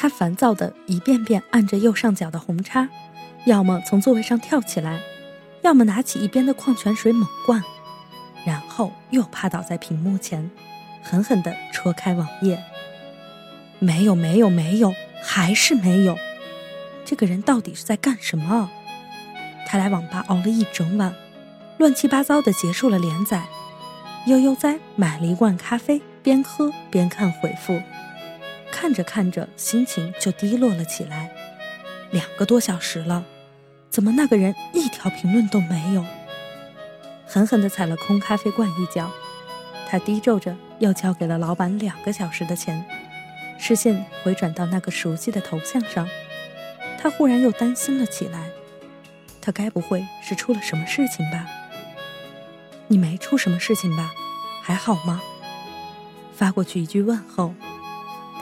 他烦躁的一遍遍按着右上角的红叉，要么从座位上跳起来，要么拿起一边的矿泉水猛灌，然后又趴倒在屏幕前，狠狠地戳开网页。没有，没有，没有，还是没有。这个人到底是在干什么？他来网吧熬了一整晚，乱七八糟的结束了连载，悠悠哉买了一罐咖啡，边喝边看回复。看着看着，心情就低落了起来。两个多小时了，怎么那个人一条评论都没有？狠狠地踩了空咖啡罐一脚，他低皱着，又交给了老板两个小时的钱。视线回转到那个熟悉的头像上，他忽然又担心了起来。他该不会是出了什么事情吧？你没出什么事情吧？还好吗？发过去一句问候。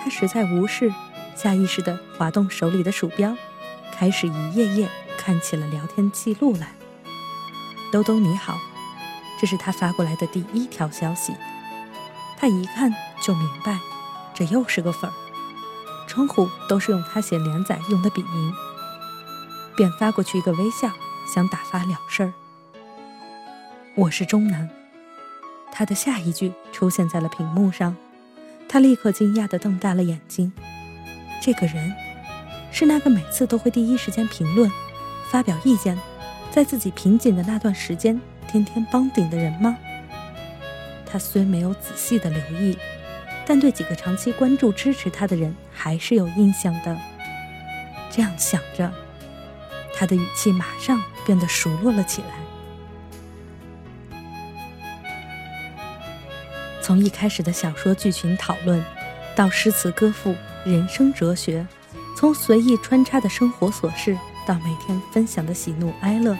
他实在无事，下意识地滑动手里的鼠标，开始一页页看起了聊天记录来。兜兜你好，这是他发过来的第一条消息。他一看就明白，这又是个粉儿。称呼都是用他写连载用的笔名，便发过去一个微笑，想打发了事儿。我是中南。他的下一句出现在了屏幕上。他立刻惊讶地瞪大了眼睛。这个人，是那个每次都会第一时间评论、发表意见，在自己瓶颈的那段时间天天帮顶的人吗？他虽没有仔细的留意，但对几个长期关注支持他的人还是有印象的。这样想着，他的语气马上变得熟络了起来。从一开始的小说剧情讨论，到诗词歌赋、人生哲学，从随意穿插的生活琐事到每天分享的喜怒哀乐，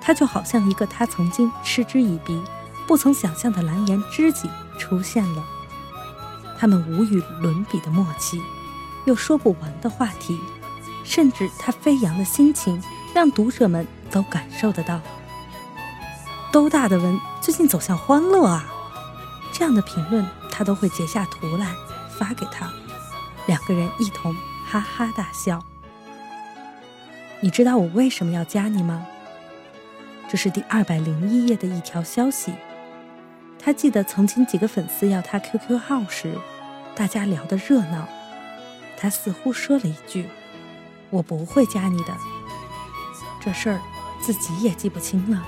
他就好像一个他曾经嗤之以鼻、不曾想象的蓝颜知己出现了。他们无与伦比的默契，又说不完的话题，甚至他飞扬的心情，让读者们都感受得到。都大的文最近走向欢乐啊！这样的评论，他都会截下图来发给他，两个人一同哈哈大笑。你知道我为什么要加你吗？这是第二百零一页的一条消息。他记得曾经几个粉丝要他 QQ 号时，大家聊得热闹，他似乎说了一句：“我不会加你的。”这事儿自己也记不清了。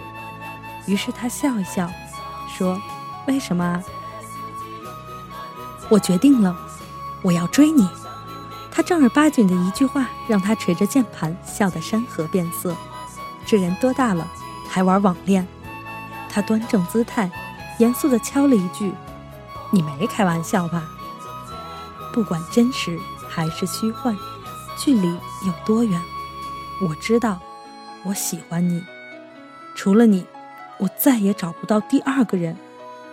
于是他笑一笑，说：“为什么？”我决定了，我要追你。他正儿八经的一句话，让他捶着键盘笑得山河变色。这人多大了，还玩网恋？他端正姿态，严肃地敲了一句：“你没开玩笑吧？”不管真实还是虚幻，距离有多远，我知道，我喜欢你。除了你，我再也找不到第二个人，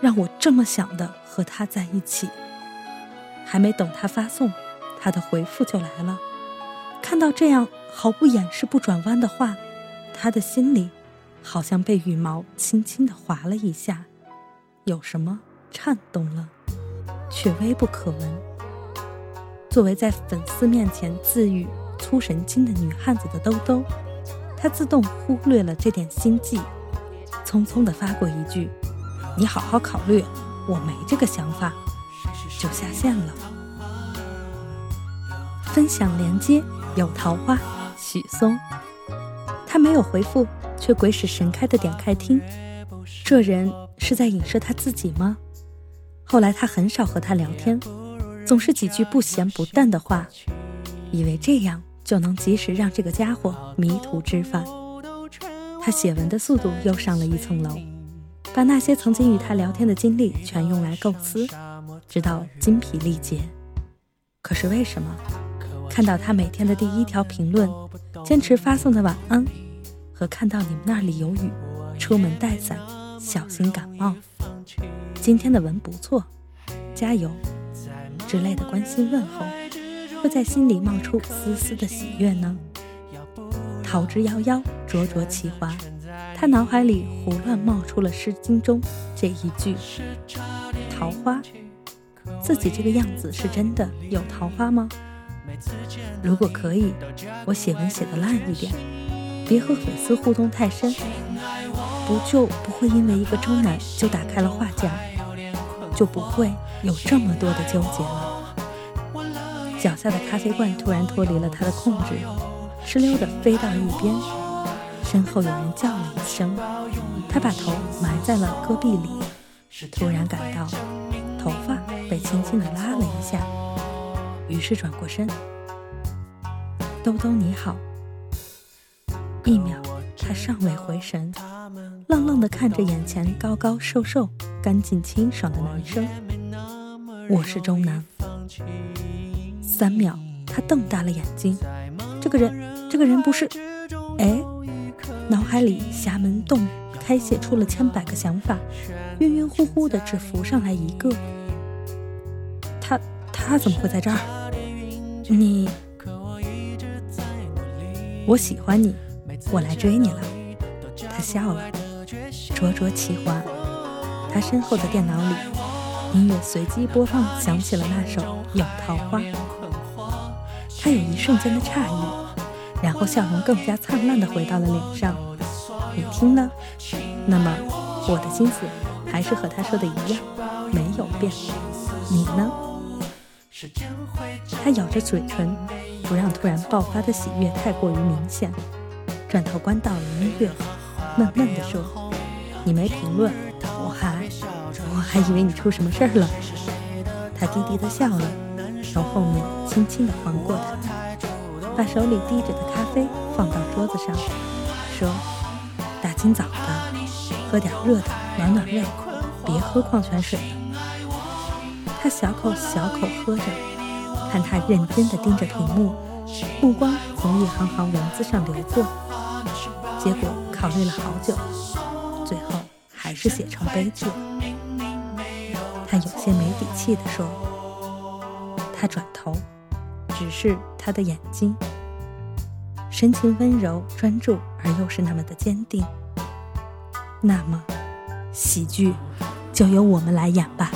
让我这么想的和他在一起。还没等他发送，他的回复就来了。看到这样毫不掩饰、不转弯的话，他的心里好像被羽毛轻轻地划了一下，有什么颤动了，却微不可闻。作为在粉丝面前自诩粗神经的女汉子的兜兜，她自动忽略了这点心计，匆匆地发过一句：“你好好考虑，我没这个想法。”就下线了。分享连接有桃花，许嵩。他没有回复，却鬼使神开的点开听。这人是在影射他自己吗？后来他很少和他聊天，总是几句不咸不淡的话，以为这样就能及时让这个家伙迷途知返。他写文的速度又上了一层楼，把那些曾经与他聊天的经历全用来构思。直到精疲力竭，可是为什么看到他每天的第一条评论，坚持发送的晚安，和看到你们那里有雨，出门带伞，小心感冒，今天的文不错，加油之类的关心问候，会在心里冒出丝丝的喜悦呢？桃之夭夭，灼灼其华，他脑海里胡乱冒出了《诗经》中这一句：桃花。自己这个样子是真的有桃花吗？如果可以，我写文写的烂一点，别和粉丝互动太深，不就不会因为一个周南就打开了画架，就不会有这么多的纠结了。脚下的咖啡罐突然脱离了他的控制，哧溜的飞到一边，身后有人叫了一声，他把头埋在了戈壁里，突然感到头发被轻轻的拉了一下，于是转过身。兜兜你好，一秒，他尚未回神，愣愣的看着眼前高高瘦瘦、干净清爽的男生。我是中南。三秒，他瞪大了眼睛，这个人，这个人不是？哎，脑海里侠门洞开泄出了千百个想法，晕晕乎乎的只浮上来一个。他，怎么会在这儿？你？我喜欢你，我来追你了。他笑了，灼灼其华。他身后的电脑里，音乐随机播放，响起了那首《有桃花》。他有一瞬间的诧异，然后笑容更加灿烂的回到了脸上。你听呢？那么我的心思还是和他说的一样，没有变。你呢？他咬着嘴唇。不让突然爆发的喜悦太过于明显，转头关掉了音乐，闷闷地说：“你没评论，我还我还以为你出什么事儿了。”他低低地笑了，从后面轻轻地环过他，把手里滴着的咖啡放到桌子上，说：“大清早的，喝点热的暖暖胃，别喝矿泉水了。”他小口小口喝着。看他认真地盯着屏幕，目光从一行行文字上流过，结果考虑了好久，最后还是写成悲剧。他有些没底气地说：“他转头，只是他的眼睛，神情温柔专注，而又是那么的坚定。那么，喜剧就由我们来演吧。”